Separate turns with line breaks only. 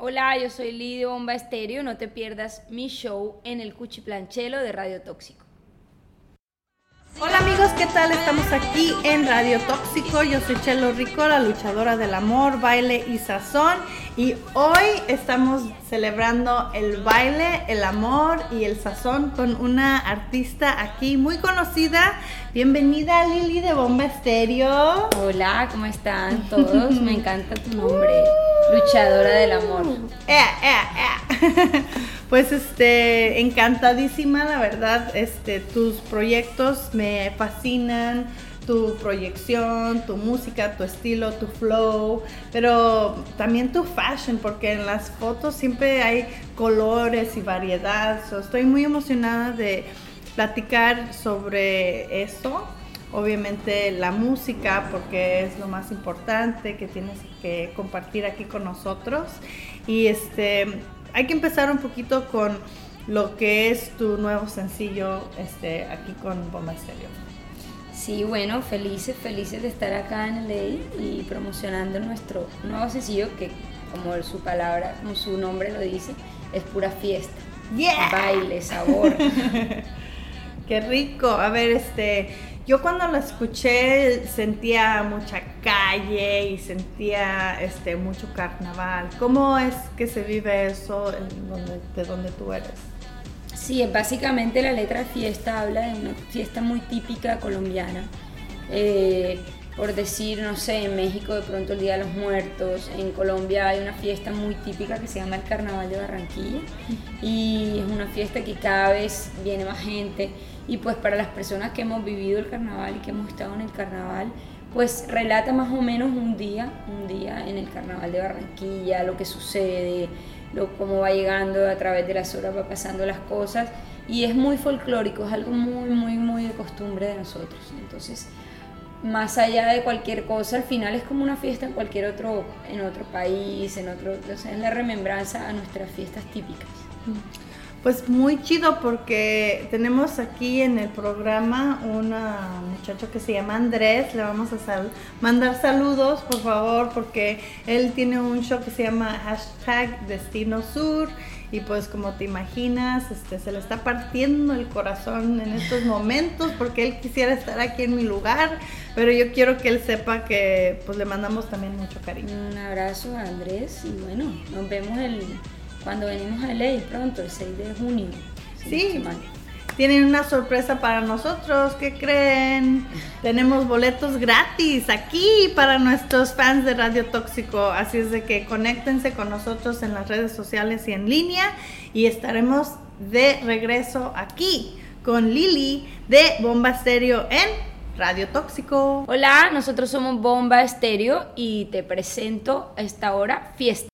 Hola, yo soy Lidia Bomba Estéreo. No te pierdas mi show en el Cuchiplanchelo de Radio Tóxico.
Hola amigos, ¿qué tal? Estamos aquí en Radio Tóxico. Yo soy Chelo Rico, la luchadora del amor, baile y sazón. Y hoy estamos celebrando el baile, el amor y el sazón con una artista aquí muy conocida. Bienvenida Lili de Bomba Estéreo.
Hola, ¿cómo están todos? Me encanta tu nombre, luchadora del amor.
Eh, eh, eh. Pues este, encantadísima, la verdad, este, tus proyectos me fascinan, tu proyección, tu música, tu estilo, tu flow, pero también tu fashion, porque en las fotos siempre hay colores y variedad. estoy muy emocionada de platicar sobre eso. Obviamente la música, porque es lo más importante que tienes que compartir aquí con nosotros. Y este hay que empezar un poquito con lo que es tu nuevo sencillo este, aquí con Bomba Estéreo.
Sí, bueno, felices, felices de estar acá en LA y promocionando nuestro nuevo sencillo que, como su palabra, como su nombre lo dice, es pura fiesta.
Yeah.
Baile, sabor.
Qué rico. A ver, este, yo cuando la escuché sentía mucha calle y sentía este, mucho carnaval. ¿Cómo es que se vive eso de donde tú eres?
Sí, básicamente la letra fiesta habla de una fiesta muy típica colombiana. Eh, por decir, no sé, en México de pronto el Día de los Muertos, en Colombia hay una fiesta muy típica que se llama el Carnaval de Barranquilla y es una fiesta que cada vez viene más gente y pues para las personas que hemos vivido el carnaval y que hemos estado en el carnaval, pues relata más o menos un día, un día en el carnaval de Barranquilla, lo que sucede, lo, cómo va llegando a través de las horas, va pasando las cosas y es muy folclórico, es algo muy, muy, muy de costumbre de nosotros. Entonces, más allá de cualquier cosa, al final es como una fiesta en cualquier otro, en otro país, en otro, o es la remembranza a nuestras fiestas típicas.
Pues muy chido porque tenemos aquí en el programa una muchacho que se llama Andrés, le vamos a mandar saludos por favor porque él tiene un show que se llama hashtag Destino Sur. Y pues como te imaginas este, se le está partiendo el corazón en estos momentos porque él quisiera estar aquí en mi lugar, pero yo quiero que él sepa que pues le mandamos también mucho cariño.
Un abrazo a Andrés y bueno, nos vemos el cuando venimos a LA pronto, el 6 de junio.
Sí, tienen una sorpresa para nosotros, ¿qué creen? Tenemos boletos gratis aquí para nuestros fans de Radio Tóxico, así es de que conéctense con nosotros en las redes sociales y en línea y estaremos de regreso aquí con Lili de Bomba Estéreo en Radio Tóxico.
Hola, nosotros somos Bomba Estéreo y te presento a esta hora Fiesta.